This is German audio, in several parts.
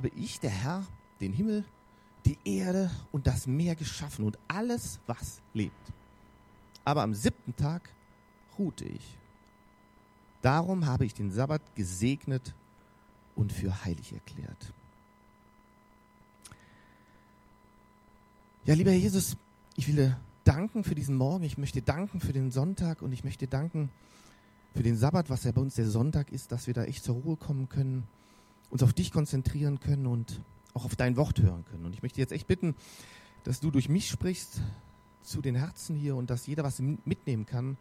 habe ich, der Herr, den Himmel, die Erde und das Meer geschaffen und alles, was lebt. Aber am siebten Tag ruhte ich. Darum habe ich den Sabbat gesegnet und für heilig erklärt. Ja, lieber Herr Jesus, ich will dir danken für diesen Morgen, ich möchte danken für den Sonntag und ich möchte danken für den Sabbat, was ja bei uns der Sonntag ist, dass wir da echt zur Ruhe kommen können, uns auf dich konzentrieren können und auch auf dein Wort hören können. Und ich möchte jetzt echt bitten, dass du durch mich sprichst zu den Herzen hier und dass jeder was mitnehmen kann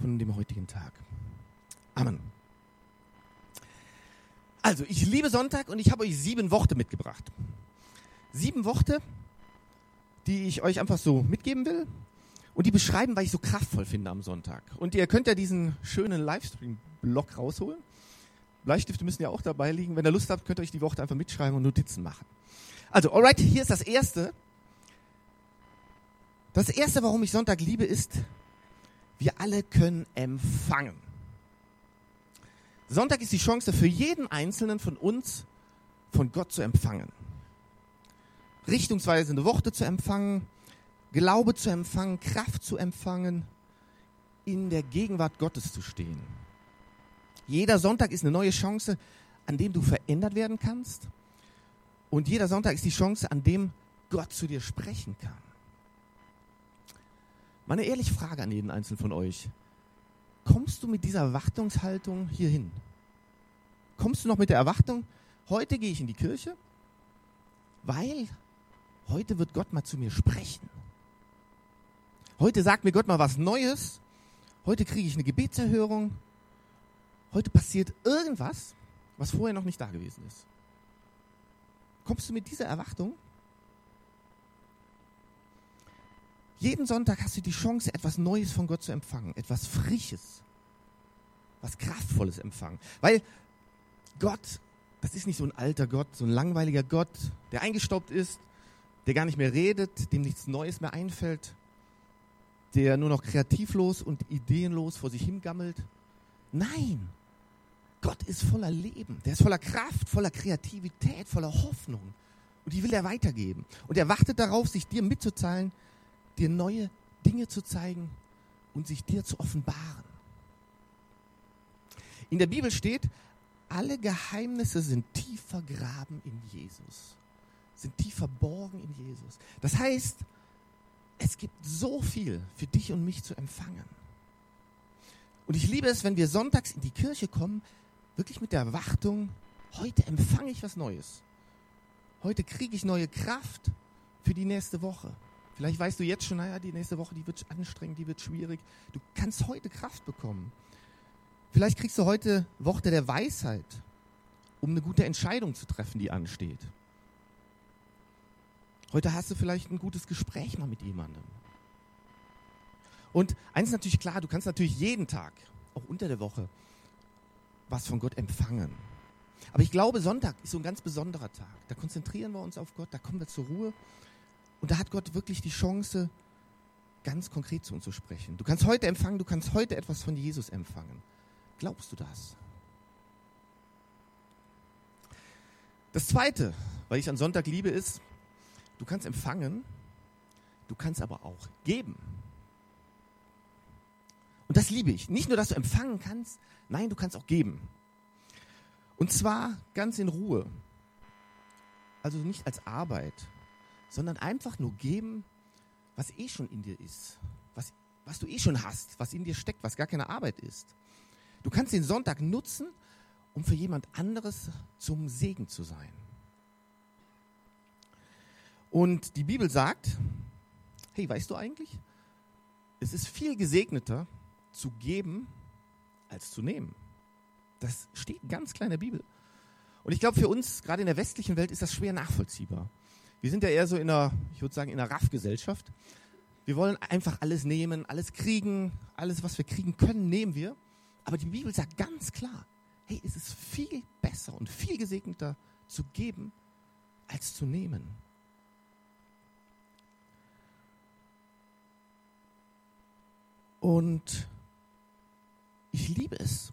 von dem heutigen Tag. Amen. Also, ich liebe Sonntag und ich habe euch sieben Worte mitgebracht. Sieben Worte, die ich euch einfach so mitgeben will und die beschreiben, weil ich so kraftvoll finde am Sonntag. Und ihr könnt ja diesen schönen Livestream-Blog rausholen. Bleistifte müssen ja auch dabei liegen. Wenn ihr Lust habt, könnt ihr euch die Worte einfach mitschreiben und Notizen machen. Also, alright, hier ist das erste. Das erste, warum ich Sonntag liebe, ist, wir alle können empfangen. Sonntag ist die Chance für jeden Einzelnen von uns, von Gott zu empfangen. Richtungsweisende Worte zu empfangen, Glaube zu empfangen, Kraft zu empfangen, in der Gegenwart Gottes zu stehen. Jeder Sonntag ist eine neue Chance, an dem du verändert werden kannst. Und jeder Sonntag ist die Chance, an dem Gott zu dir sprechen kann. Meine ehrliche Frage an jeden Einzelnen von euch. Kommst du mit dieser Erwartungshaltung hier hin? Kommst du noch mit der Erwartung, heute gehe ich in die Kirche, weil heute wird Gott mal zu mir sprechen. Heute sagt mir Gott mal was Neues. Heute kriege ich eine Gebetserhörung. Heute passiert irgendwas, was vorher noch nicht da gewesen ist. Kommst du mit dieser Erwartung? Jeden Sonntag hast du die Chance, etwas Neues von Gott zu empfangen, etwas Frisches, was Kraftvolles empfangen. Weil Gott, das ist nicht so ein alter Gott, so ein langweiliger Gott, der eingestaubt ist, der gar nicht mehr redet, dem nichts Neues mehr einfällt, der nur noch kreativlos und ideenlos vor sich hingammelt. Nein, Gott ist voller Leben, der ist voller Kraft, voller Kreativität, voller Hoffnung. Und die will er weitergeben. Und er wartet darauf, sich dir mitzuteilen, dir neue Dinge zu zeigen und sich dir zu offenbaren. In der Bibel steht, alle Geheimnisse sind tief vergraben in Jesus, sind tief verborgen in Jesus. Das heißt, es gibt so viel für dich und mich zu empfangen. Und ich liebe es, wenn wir sonntags in die Kirche kommen, wirklich mit der Erwartung, heute empfange ich was Neues. Heute kriege ich neue Kraft für die nächste Woche. Vielleicht weißt du jetzt schon, naja, die nächste Woche, die wird anstrengend, die wird schwierig. Du kannst heute Kraft bekommen. Vielleicht kriegst du heute Worte der Weisheit, um eine gute Entscheidung zu treffen, die ansteht. Heute hast du vielleicht ein gutes Gespräch mal mit jemandem. Und eins ist natürlich klar, du kannst natürlich jeden Tag, auch unter der Woche, was von Gott empfangen. Aber ich glaube, Sonntag ist so ein ganz besonderer Tag. Da konzentrieren wir uns auf Gott, da kommen wir zur Ruhe. Und da hat Gott wirklich die Chance, ganz konkret zu uns zu sprechen. Du kannst heute empfangen, du kannst heute etwas von Jesus empfangen. Glaubst du das? Das Zweite, weil ich an Sonntag liebe, ist, du kannst empfangen, du kannst aber auch geben. Und das liebe ich. Nicht nur, dass du empfangen kannst, nein, du kannst auch geben. Und zwar ganz in Ruhe. Also nicht als Arbeit, sondern einfach nur geben, was eh schon in dir ist, was, was du eh schon hast, was in dir steckt, was gar keine Arbeit ist. Du kannst den Sonntag nutzen, um für jemand anderes zum Segen zu sein. Und die Bibel sagt, hey, weißt du eigentlich, es ist viel gesegneter zu geben als zu nehmen. Das steht ganz klar in der Bibel. Und ich glaube, für uns, gerade in der westlichen Welt, ist das schwer nachvollziehbar. Wir sind ja eher so in einer, ich würde sagen, in einer Raffgesellschaft. Wir wollen einfach alles nehmen, alles kriegen, alles, was wir kriegen können, nehmen wir. Aber die Bibel sagt ganz klar, hey, es ist viel besser und viel gesegneter zu geben, als zu nehmen. Und ich liebe es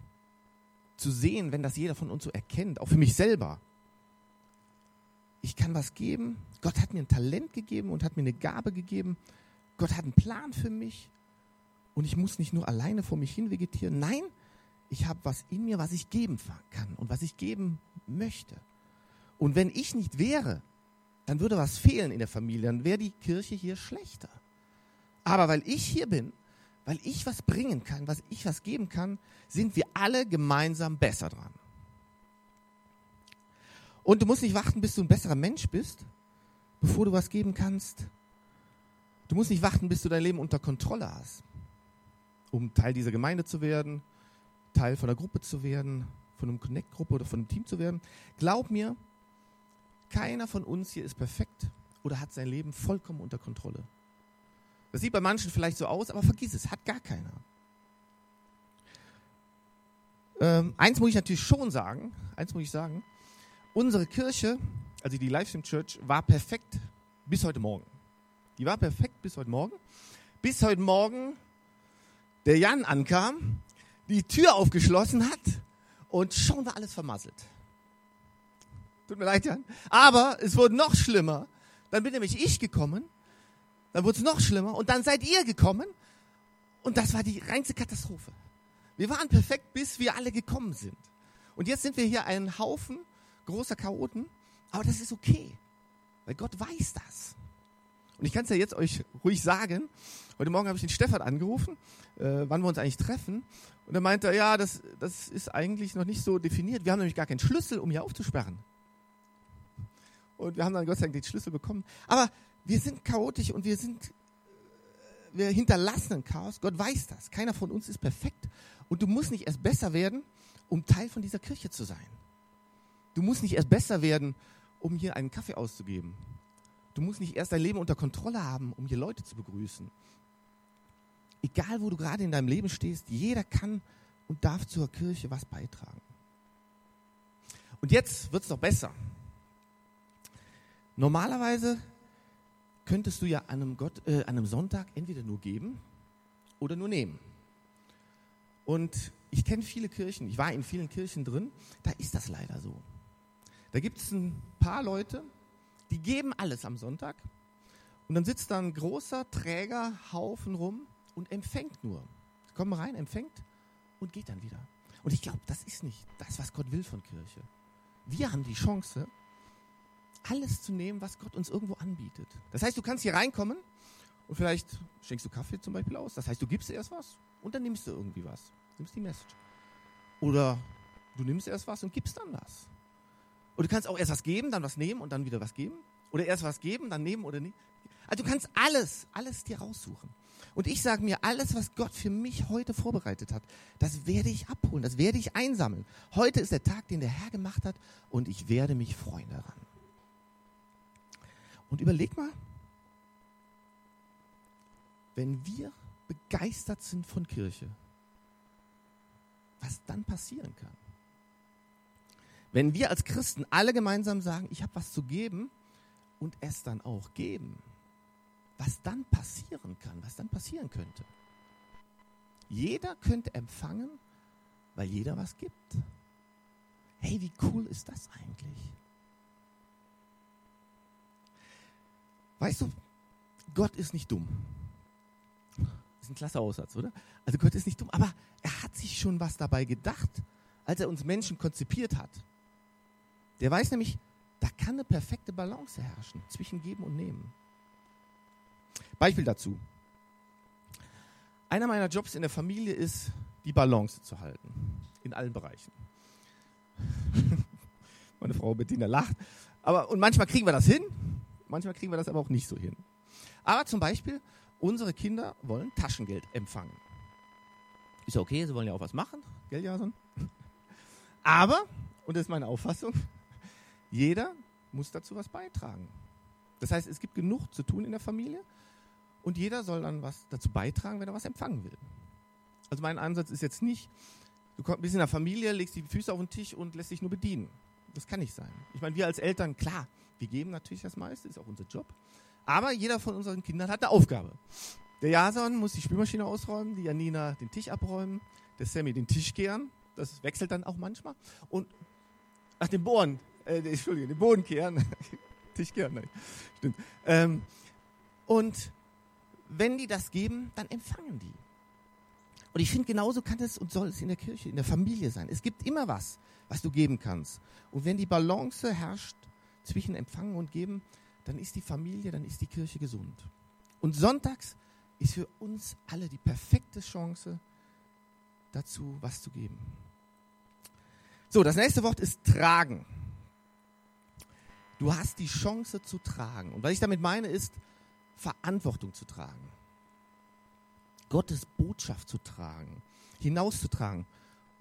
zu sehen, wenn das jeder von uns so erkennt, auch für mich selber. ich kann was geben. Gott hat mir ein Talent gegeben und hat mir eine Gabe gegeben. Gott hat einen Plan für mich. Und ich muss nicht nur alleine vor mich hin vegetieren. Nein, ich habe was in mir, was ich geben kann und was ich geben möchte. Und wenn ich nicht wäre, dann würde was fehlen in der Familie, dann wäre die Kirche hier schlechter. Aber weil ich hier bin, weil ich was bringen kann, was ich was geben kann, sind wir alle gemeinsam besser dran. Und du musst nicht warten, bis du ein besserer Mensch bist, bevor du was geben kannst. Du musst nicht warten, bis du dein Leben unter Kontrolle hast, um Teil dieser Gemeinde zu werden, Teil von einer Gruppe zu werden, von einer Connect-Gruppe oder von einem Team zu werden. Glaub mir, keiner von uns hier ist perfekt oder hat sein Leben vollkommen unter Kontrolle. Das sieht bei manchen vielleicht so aus, aber vergiss es, hat gar keiner. Ähm, eins muss ich natürlich schon sagen, eins muss ich sagen, unsere Kirche, also die Livestream Church, war perfekt bis heute Morgen. Die war perfekt bis heute Morgen. Bis heute Morgen der Jan ankam, die Tür aufgeschlossen hat und schon war alles vermasselt. Tut mir leid, Jan. Aber es wurde noch schlimmer. Dann bin nämlich ich gekommen. Dann wurde es noch schlimmer. Und dann seid ihr gekommen. Und das war die reinste Katastrophe. Wir waren perfekt, bis wir alle gekommen sind. Und jetzt sind wir hier ein Haufen großer Chaoten. Aber das ist okay. Weil Gott weiß das. Und ich kann es ja jetzt euch ruhig sagen. Heute Morgen habe ich den Stefan angerufen, äh, wann wir uns eigentlich treffen. Und er meinte, ja, das, das ist eigentlich noch nicht so definiert. Wir haben nämlich gar keinen Schlüssel, um hier aufzusperren. Und wir haben dann Gott sei Dank den Schlüssel bekommen. Aber wir sind chaotisch und wir sind, wir hinterlassen ein Chaos. Gott weiß das. Keiner von uns ist perfekt. Und du musst nicht erst besser werden, um Teil von dieser Kirche zu sein. Du musst nicht erst besser werden, um hier einen Kaffee auszugeben. Du musst nicht erst dein Leben unter Kontrolle haben, um hier Leute zu begrüßen. Egal, wo du gerade in deinem Leben stehst, jeder kann und darf zur Kirche was beitragen. Und jetzt wird es noch besser. Normalerweise könntest du ja an einem, Gott, äh, einem Sonntag entweder nur geben oder nur nehmen. Und ich kenne viele Kirchen, ich war in vielen Kirchen drin, da ist das leider so. Da gibt es ein paar Leute, die geben alles am Sonntag und dann sitzt da ein großer Trägerhaufen rum und empfängt nur. Kommen rein, empfängt und geht dann wieder. Und ich glaube, das ist nicht das, was Gott will von Kirche. Wir haben die Chance, alles zu nehmen, was Gott uns irgendwo anbietet. Das heißt, du kannst hier reinkommen und vielleicht schenkst du Kaffee zum Beispiel aus. Das heißt, du gibst erst was und dann nimmst du irgendwie was. Nimmst die Message. Oder du nimmst erst was und gibst dann was. Oder du kannst auch erst was geben, dann was nehmen und dann wieder was geben. Oder erst was geben, dann nehmen oder nicht. Also du kannst alles, alles dir raussuchen. Und ich sage mir, alles, was Gott für mich heute vorbereitet hat, das werde ich abholen, das werde ich einsammeln. Heute ist der Tag, den der Herr gemacht hat und ich werde mich freuen daran. Und überleg mal, wenn wir begeistert sind von Kirche, was dann passieren kann. Wenn wir als Christen alle gemeinsam sagen, ich habe was zu geben und es dann auch geben, was dann passieren kann, was dann passieren könnte. Jeder könnte empfangen, weil jeder was gibt. Hey, wie cool ist das eigentlich? Weißt du, Gott ist nicht dumm. Ist ein klasse Aussatz, oder? Also Gott ist nicht dumm, aber er hat sich schon was dabei gedacht, als er uns Menschen konzipiert hat. Der weiß nämlich, da kann eine perfekte Balance herrschen zwischen Geben und Nehmen. Beispiel dazu. Einer meiner Jobs in der Familie ist, die Balance zu halten. In allen Bereichen. Meine Frau Bettina lacht. Aber, und manchmal kriegen wir das hin, manchmal kriegen wir das aber auch nicht so hin. Aber zum Beispiel, unsere Kinder wollen Taschengeld empfangen. Ist ja okay, sie wollen ja auch was machen, gell, Jason? Aber, und das ist meine Auffassung, jeder muss dazu was beitragen. Das heißt, es gibt genug zu tun in der Familie und jeder soll dann was dazu beitragen, wenn er was empfangen will. Also mein Ansatz ist jetzt nicht, du bist in der Familie, legst die Füße auf den Tisch und lässt dich nur bedienen. Das kann nicht sein. Ich meine, wir als Eltern, klar, wir geben natürlich das meiste, ist auch unser Job. Aber jeder von unseren Kindern hat eine Aufgabe. Der Jason muss die Spülmaschine ausräumen, die Janina den Tisch abräumen, der Sammy den Tisch kehren. Das wechselt dann auch manchmal. Und ach, den Bohren, äh, Entschuldigung, den Boden kehren. hätte ich gerne. Stimmt. Ähm, und wenn die das geben, dann empfangen die. Und ich finde, genauso kann es und soll es in der Kirche, in der Familie sein. Es gibt immer was, was du geben kannst. Und wenn die Balance herrscht zwischen Empfangen und Geben, dann ist die Familie, dann ist die Kirche gesund. Und sonntags ist für uns alle die perfekte Chance dazu, was zu geben. So, das nächste Wort ist tragen. Du hast die Chance zu tragen. Und was ich damit meine, ist Verantwortung zu tragen. Gottes Botschaft zu tragen, hinauszutragen.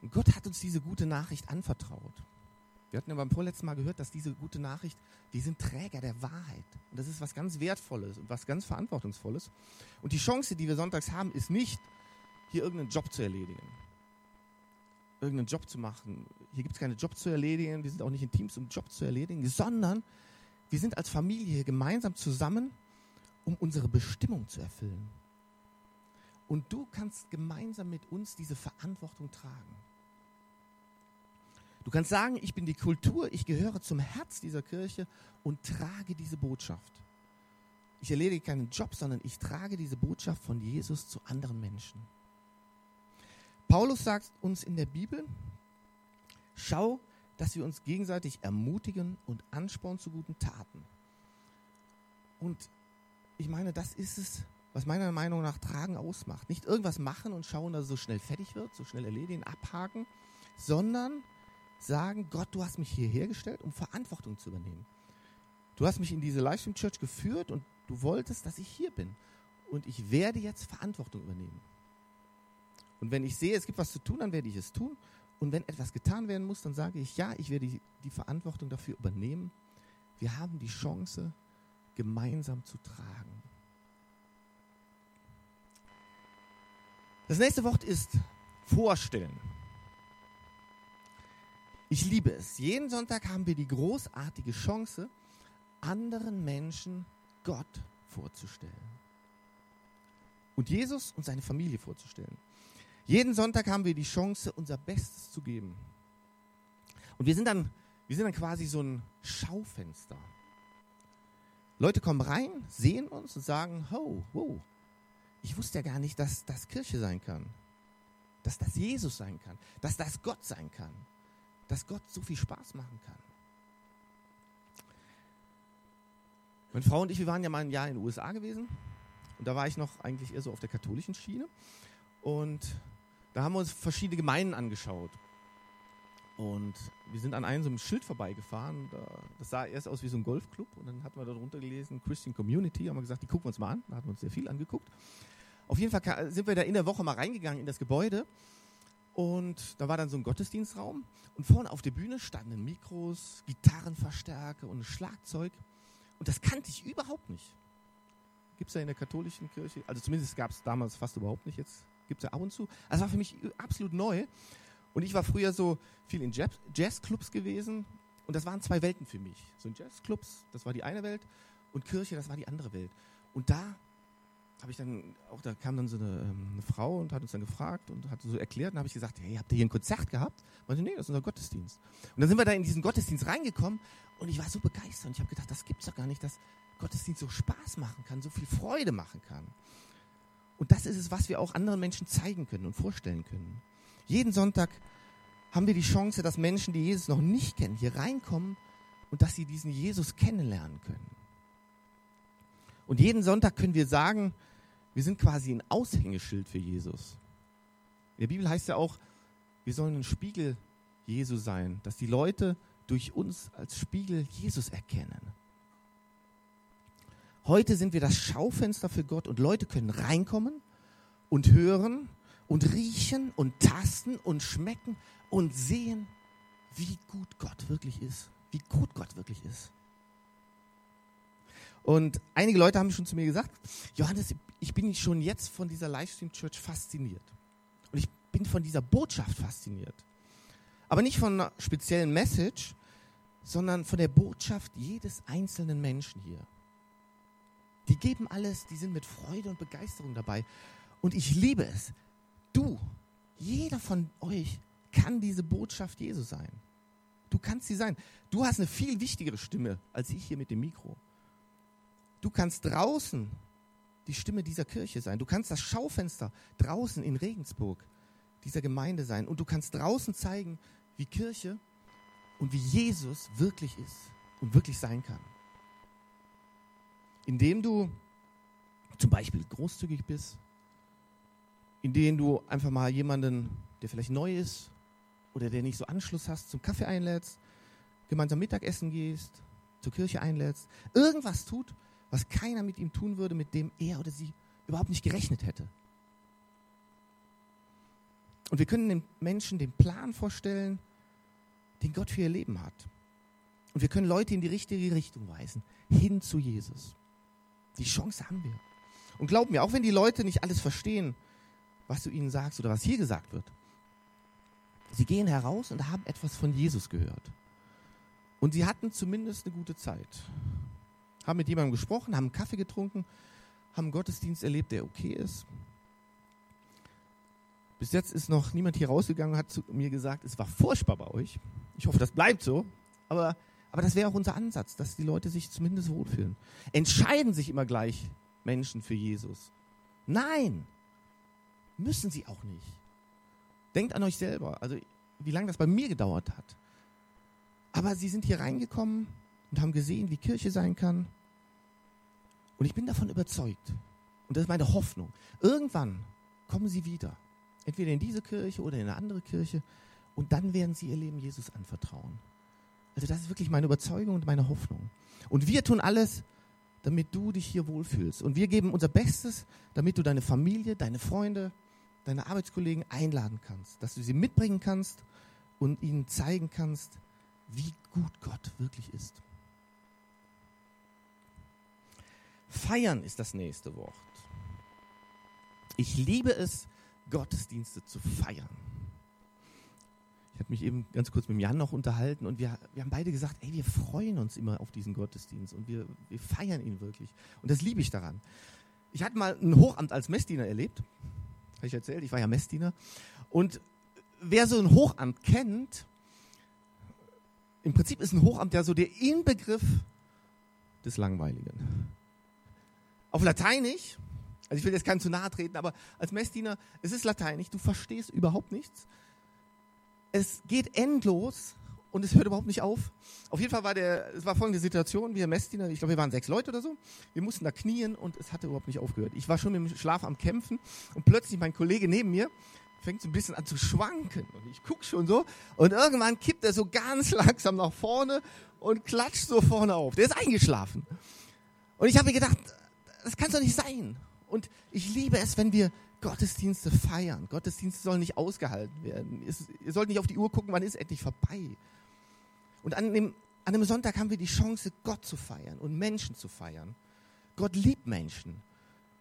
Und Gott hat uns diese gute Nachricht anvertraut. Wir hatten ja beim vorletzten Mal gehört, dass diese gute Nachricht, die sind Träger der Wahrheit. Und das ist was ganz Wertvolles und was ganz Verantwortungsvolles. Und die Chance, die wir sonntags haben, ist nicht, hier irgendeinen Job zu erledigen. Irgendeinen Job zu machen. Hier gibt es keine Job zu erledigen. Wir sind auch nicht in Teams, um Job zu erledigen, sondern wir sind als Familie gemeinsam zusammen, um unsere Bestimmung zu erfüllen. Und du kannst gemeinsam mit uns diese Verantwortung tragen. Du kannst sagen, ich bin die Kultur, ich gehöre zum Herz dieser Kirche und trage diese Botschaft. Ich erledige keinen Job, sondern ich trage diese Botschaft von Jesus zu anderen Menschen. Paulus sagt uns in der Bibel, schau, dass wir uns gegenseitig ermutigen und anspornen zu guten Taten. Und ich meine, das ist es, was meiner Meinung nach Tragen ausmacht. Nicht irgendwas machen und schauen, dass es so schnell fertig wird, so schnell erledigen, abhaken, sondern sagen, Gott, du hast mich hierher gestellt, um Verantwortung zu übernehmen. Du hast mich in diese Livestream Church geführt und du wolltest, dass ich hier bin. Und ich werde jetzt Verantwortung übernehmen. Und wenn ich sehe, es gibt was zu tun, dann werde ich es tun. Und wenn etwas getan werden muss, dann sage ich, ja, ich werde die, die Verantwortung dafür übernehmen. Wir haben die Chance, gemeinsam zu tragen. Das nächste Wort ist vorstellen. Ich liebe es. Jeden Sonntag haben wir die großartige Chance, anderen Menschen Gott vorzustellen. Und Jesus und seine Familie vorzustellen. Jeden Sonntag haben wir die Chance, unser Bestes zu geben. Und wir sind dann, wir sind dann quasi so ein Schaufenster. Leute kommen rein, sehen uns und sagen, ho, wow, ich wusste ja gar nicht, dass das Kirche sein kann. Dass das Jesus sein kann. Dass das Gott sein kann dass Gott so viel Spaß machen kann. Meine Frau und ich, wir waren ja mal ein Jahr in den USA gewesen und da war ich noch eigentlich eher so auf der katholischen Schiene und da haben wir uns verschiedene Gemeinden angeschaut. Und wir sind an einem so einem Schild vorbeigefahren. Das sah erst aus wie so ein Golfclub. Und dann hatten wir darunter gelesen, Christian Community. Haben wir gesagt, die gucken wir uns mal an. Da hatten wir uns sehr viel angeguckt. Auf jeden Fall sind wir da in der Woche mal reingegangen in das Gebäude. Und da war dann so ein Gottesdienstraum. Und vorne auf der Bühne standen Mikros, Gitarrenverstärker und Schlagzeug. Und das kannte ich überhaupt nicht. Gibt es ja in der katholischen Kirche, also zumindest gab es damals fast überhaupt nicht, jetzt gibt es ja ab und zu. Also war für mich absolut neu. Und ich war früher so viel in Jazzclubs gewesen. Und das waren zwei Welten für mich. So in Jazzclubs, das war die eine Welt. Und Kirche, das war die andere Welt. Und da habe ich dann auch, da kam dann so eine, ähm, eine, Frau und hat uns dann gefragt und hat so erklärt. Und habe ich gesagt, hey, habt ihr hier ein Konzert gehabt? Meinte, nee, das ist unser Gottesdienst. Und dann sind wir da in diesen Gottesdienst reingekommen und ich war so begeistert. Und ich habe gedacht, das gibt's doch gar nicht, dass Gottesdienst so Spaß machen kann, so viel Freude machen kann. Und das ist es, was wir auch anderen Menschen zeigen können und vorstellen können. Jeden Sonntag haben wir die Chance, dass Menschen, die Jesus noch nicht kennen, hier reinkommen und dass sie diesen Jesus kennenlernen können. Und jeden Sonntag können wir sagen, wir sind quasi ein Aushängeschild für Jesus. In der Bibel heißt ja auch, wir sollen ein Spiegel Jesu sein, dass die Leute durch uns als Spiegel Jesus erkennen. Heute sind wir das Schaufenster für Gott und Leute können reinkommen und hören und riechen und tasten und schmecken und sehen, wie gut Gott wirklich ist, wie gut Gott wirklich ist. Und einige Leute haben schon zu mir gesagt, Johannes, ich bin schon jetzt von dieser Livestream Church fasziniert. Und ich bin von dieser Botschaft fasziniert. Aber nicht von einer speziellen Message, sondern von der Botschaft jedes einzelnen Menschen hier. Die geben alles, die sind mit Freude und Begeisterung dabei. Und ich liebe es. Du, jeder von euch kann diese Botschaft Jesu sein. Du kannst sie sein. Du hast eine viel wichtigere Stimme als ich hier mit dem Mikro. Du kannst draußen die Stimme dieser Kirche sein. Du kannst das Schaufenster draußen in Regensburg dieser Gemeinde sein. Und du kannst draußen zeigen, wie Kirche und wie Jesus wirklich ist und wirklich sein kann. Indem du zum Beispiel großzügig bist, indem du einfach mal jemanden, der vielleicht neu ist oder der nicht so Anschluss hast, zum Kaffee einlädst, gemeinsam Mittagessen gehst, zur Kirche einlädst, irgendwas tut, was keiner mit ihm tun würde, mit dem er oder sie überhaupt nicht gerechnet hätte. Und wir können den Menschen den Plan vorstellen, den Gott für ihr Leben hat. Und wir können Leute in die richtige Richtung weisen, hin zu Jesus. Die Chance haben wir. Und glaub mir, auch wenn die Leute nicht alles verstehen, was du ihnen sagst oder was hier gesagt wird, sie gehen heraus und haben etwas von Jesus gehört. Und sie hatten zumindest eine gute Zeit. Haben mit jemandem gesprochen, haben einen Kaffee getrunken, haben einen Gottesdienst erlebt, der okay ist. Bis jetzt ist noch niemand hier rausgegangen und hat zu mir gesagt, es war furchtbar bei euch. Ich hoffe, das bleibt so. Aber, aber das wäre auch unser Ansatz, dass die Leute sich zumindest wohlfühlen. Entscheiden sich immer gleich Menschen für Jesus. Nein, müssen sie auch nicht. Denkt an euch selber, also wie lange das bei mir gedauert hat. Aber sie sind hier reingekommen und haben gesehen, wie Kirche sein kann. Und ich bin davon überzeugt, und das ist meine Hoffnung, irgendwann kommen sie wieder. Entweder in diese Kirche oder in eine andere Kirche. Und dann werden sie ihr Leben Jesus anvertrauen. Also das ist wirklich meine Überzeugung und meine Hoffnung. Und wir tun alles, damit du dich hier wohlfühlst. Und wir geben unser Bestes, damit du deine Familie, deine Freunde, deine Arbeitskollegen einladen kannst, dass du sie mitbringen kannst und ihnen zeigen kannst, wie gut Gott wirklich ist. Feiern ist das nächste Wort. Ich liebe es, Gottesdienste zu feiern. Ich habe mich eben ganz kurz mit Jan noch unterhalten und wir, wir haben beide gesagt, ey, wir freuen uns immer auf diesen Gottesdienst und wir, wir feiern ihn wirklich. Und das liebe ich daran. Ich hatte mal ein Hochamt als Messdiener erlebt. Habe ich erzählt, ich war ja Messdiener. Und wer so ein Hochamt kennt, im Prinzip ist ein Hochamt ja so der Inbegriff des Langweiligen. Auf Lateinisch also ich will jetzt keinem zu nahe treten, aber als Messdiener, es ist lateinisch, du verstehst überhaupt nichts. Es geht endlos und es hört überhaupt nicht auf. Auf jeden Fall war der, es war folgende Situation, wir Messdiener, ich glaube, wir waren sechs Leute oder so, wir mussten da knien und es hatte überhaupt nicht aufgehört. Ich war schon dem Schlaf am Kämpfen und plötzlich mein Kollege neben mir fängt so ein bisschen an zu schwanken und ich gucke schon so und irgendwann kippt er so ganz langsam nach vorne und klatscht so vorne auf. Der ist eingeschlafen. Und ich habe mir gedacht, das kann doch nicht sein. Und ich liebe es, wenn wir Gottesdienste feiern. Gottesdienste sollen nicht ausgehalten werden. ihr sollt nicht auf die Uhr gucken, wann ist endlich vorbei. Und an dem, an einem Sonntag haben wir die Chance, Gott zu feiern und Menschen zu feiern. Gott liebt Menschen.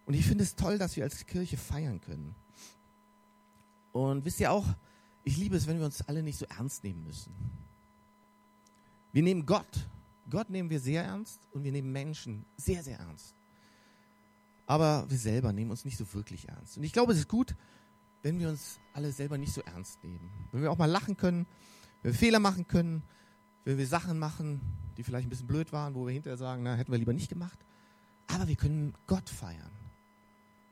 Und ich finde es toll, dass wir als Kirche feiern können. Und wisst ihr auch, ich liebe es, wenn wir uns alle nicht so ernst nehmen müssen. Wir nehmen Gott, Gott nehmen wir sehr ernst und wir nehmen Menschen sehr, sehr ernst aber wir selber nehmen uns nicht so wirklich ernst. Und ich glaube, es ist gut, wenn wir uns alle selber nicht so ernst nehmen. Wenn wir auch mal lachen können, wenn wir Fehler machen können, wenn wir Sachen machen, die vielleicht ein bisschen blöd waren, wo wir hinterher sagen, na, hätten wir lieber nicht gemacht. Aber wir können Gott feiern.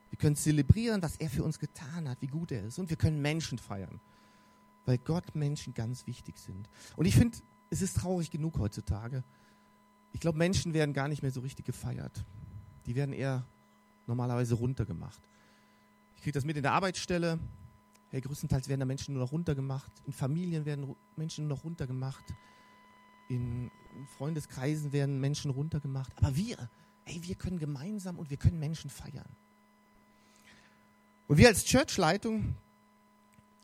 Wir können zelebrieren, was er für uns getan hat, wie gut er ist. Und wir können Menschen feiern, weil Gott Menschen ganz wichtig sind. Und ich finde, es ist traurig genug heutzutage. Ich glaube, Menschen werden gar nicht mehr so richtig gefeiert. Die werden eher normalerweise runtergemacht. Ich kriege das mit in der Arbeitsstelle. Hey, größtenteils werden da Menschen nur noch runtergemacht. In Familien werden Menschen nur noch runtergemacht. In Freundeskreisen werden Menschen runtergemacht. Aber wir, hey, wir können gemeinsam und wir können Menschen feiern. Und wir als Churchleitung,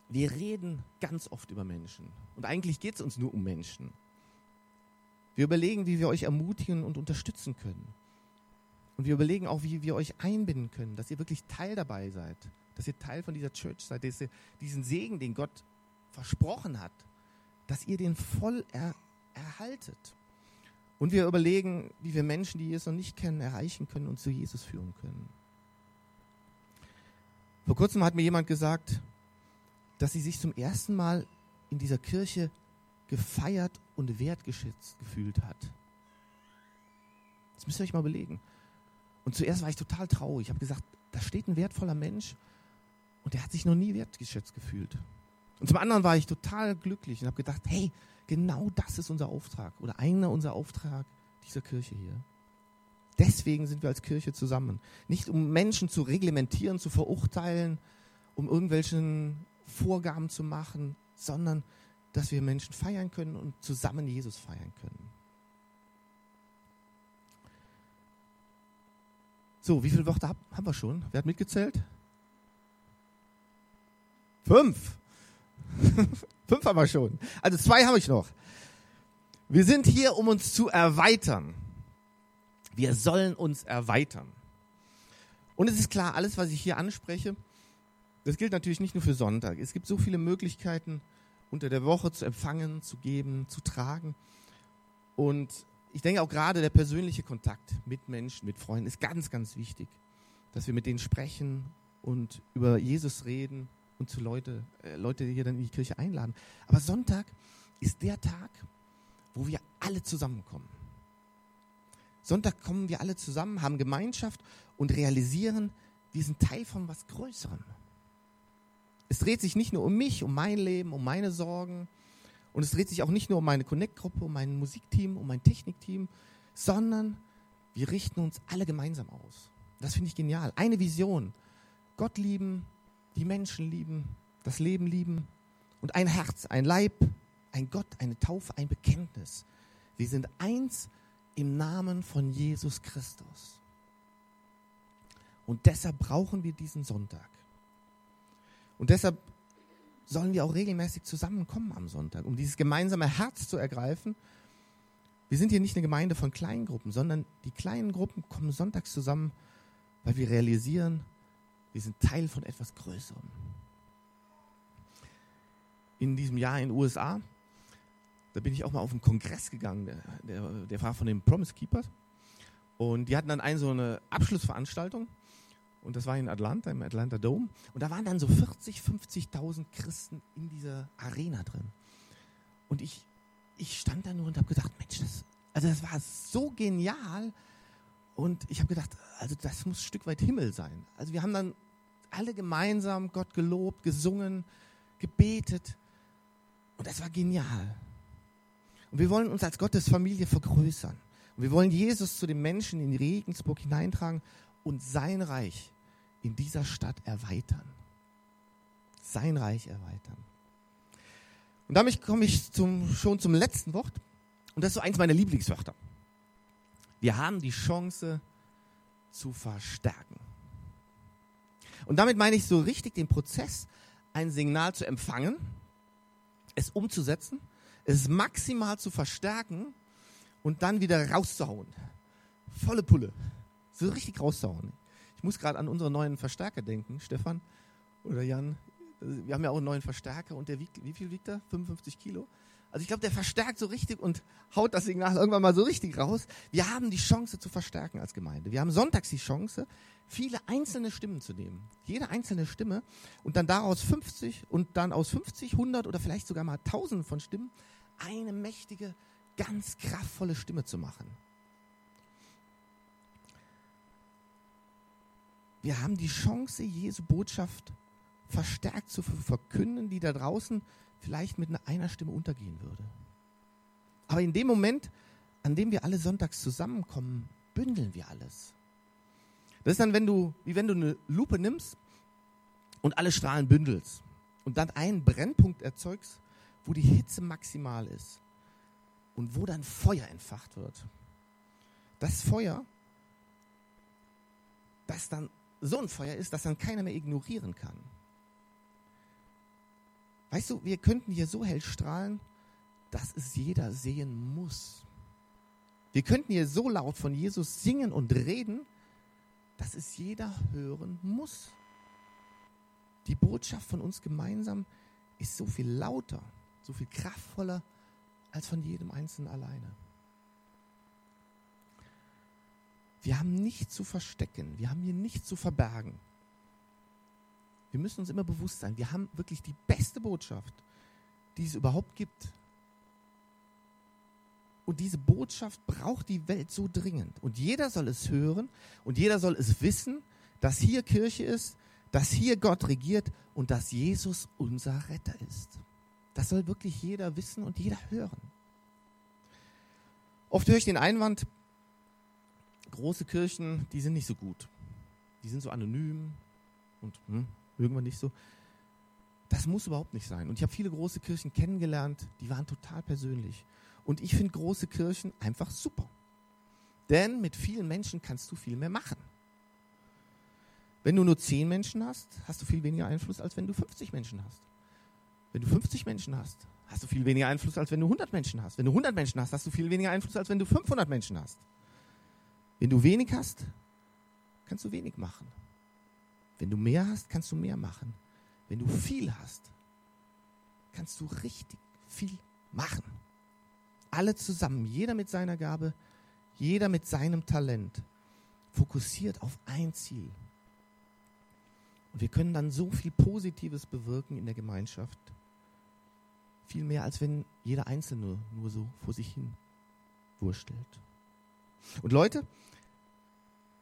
wir reden ganz oft über Menschen. Und eigentlich geht es uns nur um Menschen. Wir überlegen, wie wir euch ermutigen und unterstützen können. Und wir überlegen auch, wie wir euch einbinden können, dass ihr wirklich Teil dabei seid, dass ihr Teil von dieser Church seid, dass ihr diesen Segen, den Gott versprochen hat, dass ihr den voll er erhaltet. Und wir überlegen, wie wir Menschen, die Jesus noch nicht kennen, erreichen können und zu Jesus führen können. Vor kurzem hat mir jemand gesagt, dass sie sich zum ersten Mal in dieser Kirche gefeiert und wertgeschätzt gefühlt hat. Das müsst ihr euch mal belegen. Und zuerst war ich total traurig. Ich habe gesagt, da steht ein wertvoller Mensch und der hat sich noch nie wertgeschätzt gefühlt. Und zum anderen war ich total glücklich und habe gedacht, hey, genau das ist unser Auftrag oder einer unser Auftrag dieser Kirche hier. Deswegen sind wir als Kirche zusammen. Nicht um Menschen zu reglementieren, zu verurteilen, um irgendwelchen Vorgaben zu machen, sondern dass wir Menschen feiern können und zusammen Jesus feiern können. So, wie viele Worte haben wir schon? Wer hat mitgezählt? Fünf. Fünf haben wir schon. Also zwei habe ich noch. Wir sind hier, um uns zu erweitern. Wir sollen uns erweitern. Und es ist klar, alles, was ich hier anspreche, das gilt natürlich nicht nur für Sonntag. Es gibt so viele Möglichkeiten, unter der Woche zu empfangen, zu geben, zu tragen. Und ich denke auch gerade der persönliche Kontakt mit Menschen, mit Freunden ist ganz, ganz wichtig, dass wir mit denen sprechen und über Jesus reden und zu Leute, äh, Leute hier dann in die Kirche einladen. Aber Sonntag ist der Tag, wo wir alle zusammenkommen. Sonntag kommen wir alle zusammen, haben Gemeinschaft und realisieren, wir sind Teil von was Größerem. Es dreht sich nicht nur um mich, um mein Leben, um meine Sorgen. Und es dreht sich auch nicht nur um meine Connect-Gruppe, um mein Musikteam, um mein Technikteam, sondern wir richten uns alle gemeinsam aus. Das finde ich genial. Eine Vision. Gott lieben, die Menschen lieben, das Leben lieben und ein Herz, ein Leib, ein Gott, eine Taufe, ein Bekenntnis. Wir sind eins im Namen von Jesus Christus. Und deshalb brauchen wir diesen Sonntag. Und deshalb sollen wir auch regelmäßig zusammenkommen am Sonntag, um dieses gemeinsame Herz zu ergreifen. Wir sind hier nicht eine Gemeinde von kleinen Gruppen, sondern die kleinen Gruppen kommen sonntags zusammen, weil wir realisieren, wir sind Teil von etwas Größerem. In diesem Jahr in den USA, da bin ich auch mal auf einen Kongress gegangen, der, der, der war von den Promise Keepers. Und die hatten dann eine so eine Abschlussveranstaltung. Und das war in Atlanta, im Atlanta Dome. Und da waren dann so 40, 50.000 Christen in dieser Arena drin. Und ich, ich stand da nur und habe gedacht, Mensch, das, also das war so genial. Und ich habe gedacht, also das muss ein Stück weit Himmel sein. Also wir haben dann alle gemeinsam Gott gelobt, gesungen, gebetet. Und das war genial. Und wir wollen uns als Gottes Familie vergrößern. Und wir wollen Jesus zu den Menschen in Regensburg hineintragen und sein Reich in dieser Stadt erweitern. Sein Reich erweitern. Und damit komme ich zum, schon zum letzten Wort. Und das ist so eins meiner Lieblingswörter. Wir haben die Chance zu verstärken. Und damit meine ich so richtig den Prozess, ein Signal zu empfangen, es umzusetzen, es maximal zu verstärken und dann wieder rauszuhauen. Volle Pulle. So richtig rauszuhauen. Ich muss gerade an unseren neuen Verstärker denken, Stefan oder Jan. Wir haben ja auch einen neuen Verstärker und der wiegt, wie viel wiegt er? 55 Kilo. Also ich glaube, der verstärkt so richtig und haut das Signal irgendwann mal so richtig raus. Wir haben die Chance zu verstärken als Gemeinde. Wir haben sonntags die Chance, viele einzelne Stimmen zu nehmen. Jede einzelne Stimme und dann daraus 50 und dann aus 50, 100 oder vielleicht sogar mal 1000 von Stimmen eine mächtige, ganz kraftvolle Stimme zu machen. Wir haben die Chance, Jesu Botschaft verstärkt zu verkünden, die da draußen vielleicht mit einer Stimme untergehen würde. Aber in dem Moment, an dem wir alle sonntags zusammenkommen, bündeln wir alles. Das ist dann, wenn du, wie wenn du eine Lupe nimmst und alle Strahlen bündelst und dann einen Brennpunkt erzeugst, wo die Hitze maximal ist und wo dann Feuer entfacht wird. Das Feuer, das dann so ein Feuer ist, dass dann keiner mehr ignorieren kann. Weißt du, wir könnten hier so hell strahlen, dass es jeder sehen muss. Wir könnten hier so laut von Jesus singen und reden, dass es jeder hören muss. Die Botschaft von uns gemeinsam ist so viel lauter, so viel kraftvoller als von jedem Einzelnen alleine. Wir haben nichts zu verstecken, wir haben hier nichts zu verbergen. Wir müssen uns immer bewusst sein, wir haben wirklich die beste Botschaft, die es überhaupt gibt. Und diese Botschaft braucht die Welt so dringend. Und jeder soll es hören und jeder soll es wissen, dass hier Kirche ist, dass hier Gott regiert und dass Jesus unser Retter ist. Das soll wirklich jeder wissen und jeder hören. Oft höre ich den Einwand, große Kirchen, die sind nicht so gut. Die sind so anonym und hm, irgendwann nicht so. Das muss überhaupt nicht sein. Und ich habe viele große Kirchen kennengelernt, die waren total persönlich. Und ich finde große Kirchen einfach super. Denn mit vielen Menschen kannst du viel mehr machen. Wenn du nur 10 Menschen hast, hast du viel weniger Einfluss, als wenn du 50 Menschen hast. Wenn du 50 Menschen hast, hast du viel weniger Einfluss, als wenn du 100 Menschen hast. Wenn du 100 Menschen hast, hast du viel weniger Einfluss, als wenn du 500 Menschen hast. Wenn du wenig hast, kannst du wenig machen. Wenn du mehr hast, kannst du mehr machen. Wenn du viel hast, kannst du richtig viel machen. Alle zusammen, jeder mit seiner Gabe, jeder mit seinem Talent, fokussiert auf ein Ziel. Und wir können dann so viel Positives bewirken in der Gemeinschaft. Viel mehr, als wenn jeder Einzelne nur so vor sich hin wurstelt. Und Leute,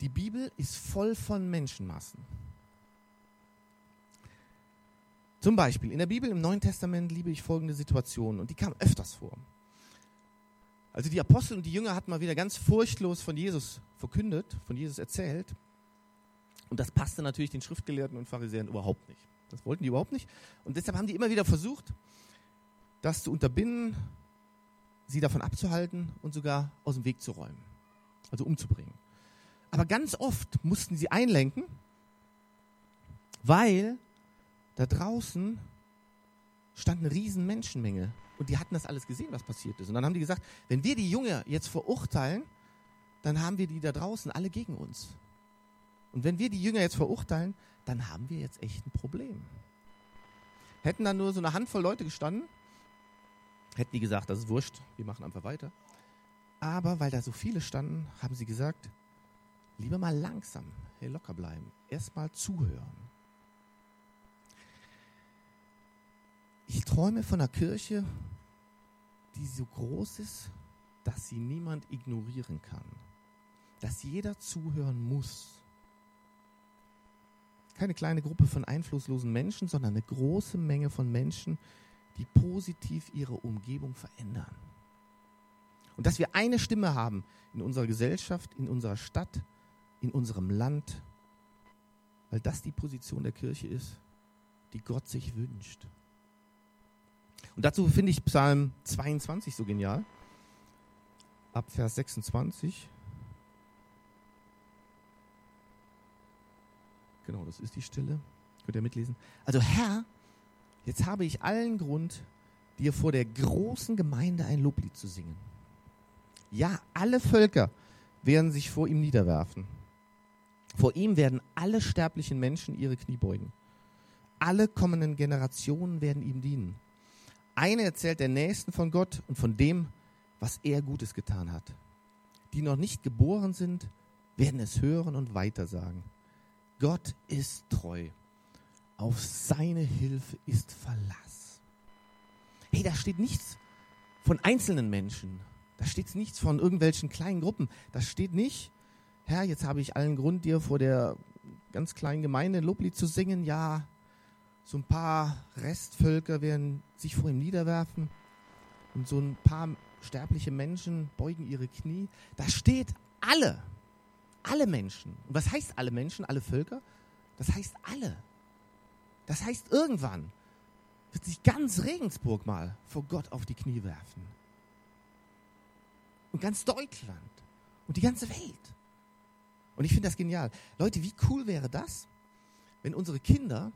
die Bibel ist voll von Menschenmassen. Zum Beispiel in der Bibel im Neuen Testament liebe ich folgende Situation und die kam öfters vor. Also die Apostel und die Jünger hatten mal wieder ganz furchtlos von Jesus verkündet, von Jesus erzählt. Und das passte natürlich den Schriftgelehrten und Pharisäern überhaupt nicht. Das wollten die überhaupt nicht. Und deshalb haben die immer wieder versucht, das zu unterbinden, sie davon abzuhalten und sogar aus dem Weg zu räumen. Also umzubringen. Aber ganz oft mussten sie einlenken, weil da draußen stand eine riesen Menschenmenge und die hatten das alles gesehen, was passiert ist. Und dann haben die gesagt, wenn wir die Jünger jetzt verurteilen, dann haben wir die da draußen alle gegen uns. Und wenn wir die Jünger jetzt verurteilen, dann haben wir jetzt echt ein Problem. Hätten dann nur so eine Handvoll Leute gestanden, hätten die gesagt, das ist wurscht, wir machen einfach weiter. Aber weil da so viele standen, haben sie gesagt, lieber mal langsam, hey, locker bleiben, erstmal zuhören. Ich träume von einer Kirche, die so groß ist, dass sie niemand ignorieren kann. Dass jeder zuhören muss. Keine kleine Gruppe von einflusslosen Menschen, sondern eine große Menge von Menschen, die positiv ihre Umgebung verändern. Und dass wir eine Stimme haben in unserer Gesellschaft, in unserer Stadt, in unserem Land, weil das die Position der Kirche ist, die Gott sich wünscht. Und dazu finde ich Psalm 22 so genial. Ab Vers 26. Genau, das ist die Stille. Könnt ihr mitlesen? Also Herr, jetzt habe ich allen Grund, dir vor der großen Gemeinde ein Loblied zu singen. Ja, alle Völker werden sich vor ihm niederwerfen. Vor ihm werden alle sterblichen Menschen ihre Knie beugen. Alle kommenden Generationen werden ihm dienen. Eine erzählt der Nächsten von Gott und von dem, was er Gutes getan hat. Die noch nicht geboren sind, werden es hören und weitersagen. Gott ist treu. Auf seine Hilfe ist Verlass. Hey, da steht nichts von einzelnen Menschen. Da steht nichts von irgendwelchen kleinen Gruppen. Da steht nicht, Herr, jetzt habe ich allen Grund, dir vor der ganz kleinen Gemeinde ein Loblied zu singen. Ja, so ein paar Restvölker werden sich vor ihm niederwerfen und so ein paar sterbliche Menschen beugen ihre Knie. Da steht alle, alle Menschen. Und was heißt alle Menschen, alle Völker? Das heißt alle. Das heißt irgendwann wird sich ganz Regensburg mal vor Gott auf die Knie werfen. Und ganz Deutschland und die ganze Welt. Und ich finde das genial. Leute, wie cool wäre das, wenn unsere Kinder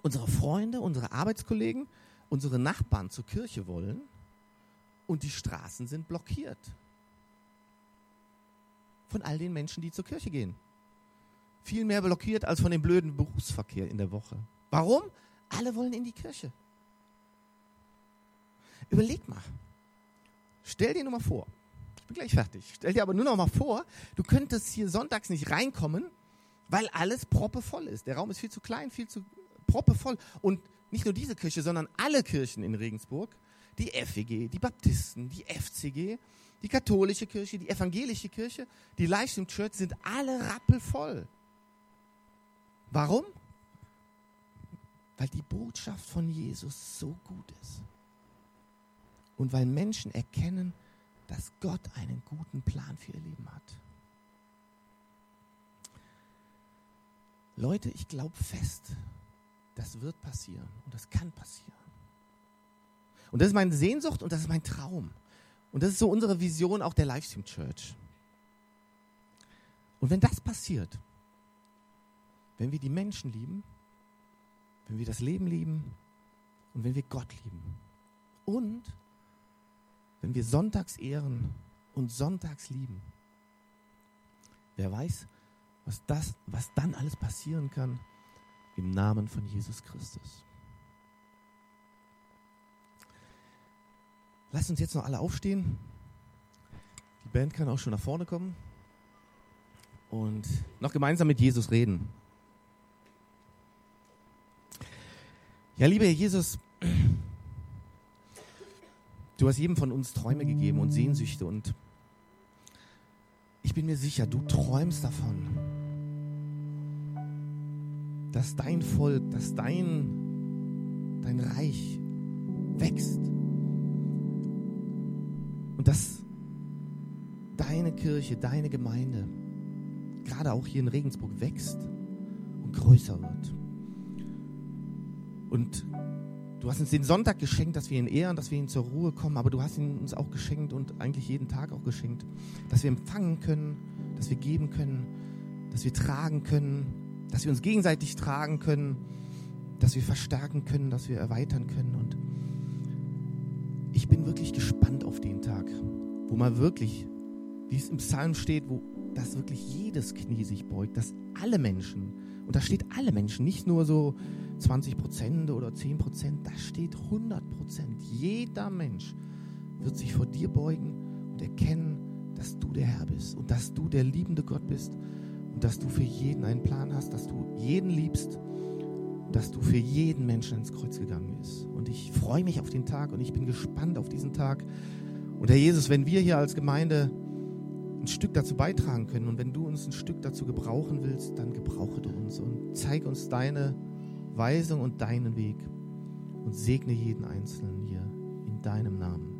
unsere Freunde, unsere Arbeitskollegen, unsere Nachbarn zur Kirche wollen und die Straßen sind blockiert. Von all den Menschen, die zur Kirche gehen. Viel mehr blockiert als von dem blöden Berufsverkehr in der Woche. Warum? Alle wollen in die Kirche. Überleg mal. Stell dir nur mal vor. Ich bin gleich fertig. Stell dir aber nur noch mal vor, du könntest hier sonntags nicht reinkommen, weil alles proppevoll ist. Der Raum ist viel zu klein, viel zu proppevoll. Und nicht nur diese Kirche, sondern alle Kirchen in Regensburg, die FEG, die Baptisten, die FCG, die katholische Kirche, die evangelische Kirche, die Livestream Church sind alle rappelvoll. Warum? Weil die Botschaft von Jesus so gut ist. Und weil Menschen erkennen, dass Gott einen guten Plan für ihr Leben hat. Leute, ich glaube fest, das wird passieren und das kann passieren. Und das ist meine Sehnsucht und das ist mein Traum. Und das ist so unsere Vision auch der Livestream Church. Und wenn das passiert, wenn wir die Menschen lieben, wenn wir das Leben lieben und wenn wir Gott lieben und wenn wir sonntags ehren und sonntags lieben, wer weiß, was, das, was dann alles passieren kann im Namen von Jesus Christus. Lasst uns jetzt noch alle aufstehen. Die Band kann auch schon nach vorne kommen und noch gemeinsam mit Jesus reden. Ja, lieber Herr Jesus, du hast jedem von uns Träume gegeben und Sehnsüchte und ich bin mir sicher, du träumst davon, dass dein Volk, dass dein, dein Reich wächst und dass deine Kirche, deine Gemeinde, gerade auch hier in Regensburg, wächst und größer wird. Und du hast uns den Sonntag geschenkt, dass wir ihn ehren, dass wir ihn zur Ruhe kommen, aber du hast ihn uns auch geschenkt und eigentlich jeden Tag auch geschenkt, dass wir empfangen können, dass wir geben können, dass wir tragen können, dass wir uns gegenseitig tragen können, dass wir verstärken können, dass wir erweitern können. Und ich bin wirklich gespannt auf den Tag, wo mal wirklich, wie es im Psalm steht, wo das wirklich jedes Knie sich beugt, dass alle Menschen, und da steht alle Menschen, nicht nur so 20 Prozent oder 10 Prozent, da steht 100 Prozent. Jeder Mensch wird sich vor dir beugen und erkennen, dass du der Herr bist und dass du der liebende Gott bist und dass du für jeden einen Plan hast, dass du jeden liebst dass du für jeden Menschen ins Kreuz gegangen bist. Und ich freue mich auf den Tag und ich bin gespannt auf diesen Tag. Und Herr Jesus, wenn wir hier als Gemeinde ein Stück dazu beitragen können und wenn du uns ein Stück dazu gebrauchen willst, dann gebrauche du uns und zeig uns deine Weisung und deinen Weg und segne jeden Einzelnen hier in deinem Namen. Amen.